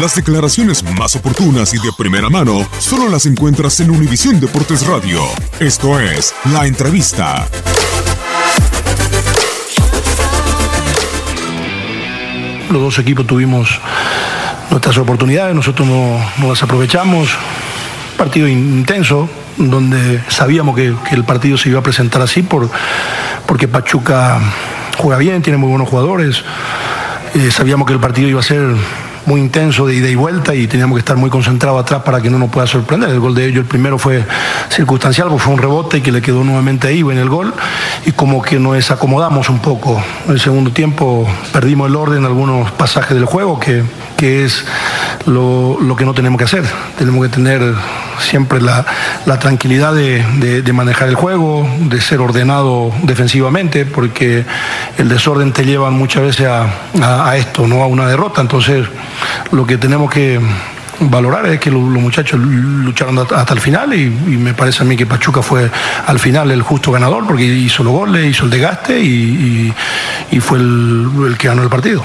Las declaraciones más oportunas y de primera mano solo las encuentras en Univisión Deportes Radio. Esto es La Entrevista. Los dos equipos tuvimos nuestras oportunidades, nosotros no, las aprovechamos. Partido intenso, donde sabíamos que, que el partido se iba a presentar así por, porque Pachuca juega bien, tiene muy buenos jugadores. Eh, sabíamos que el partido iba a ser muy intenso de ida y vuelta y teníamos que estar muy concentrados atrás para que no nos pueda sorprender. El gol de ellos, el primero fue circunstancial, fue un rebote que le quedó nuevamente ahí en el gol y como que nos desacomodamos un poco. En el segundo tiempo perdimos el orden en algunos pasajes del juego, que, que es lo, lo, que no tenemos que hacer. Tenemos que tener siempre la, tranquilidad de, manejar el juego, de ser ordenado defensivamente, porque el desorden te lleva muchas veces a, esto, no a una derrota. Entonces, lo que tenemos que valorar es que los, muchachos lucharon hasta el final y, me parece a mí que Pachuca fue al final el justo ganador porque hizo los goles, hizo el desgaste y, fue el que ganó el partido.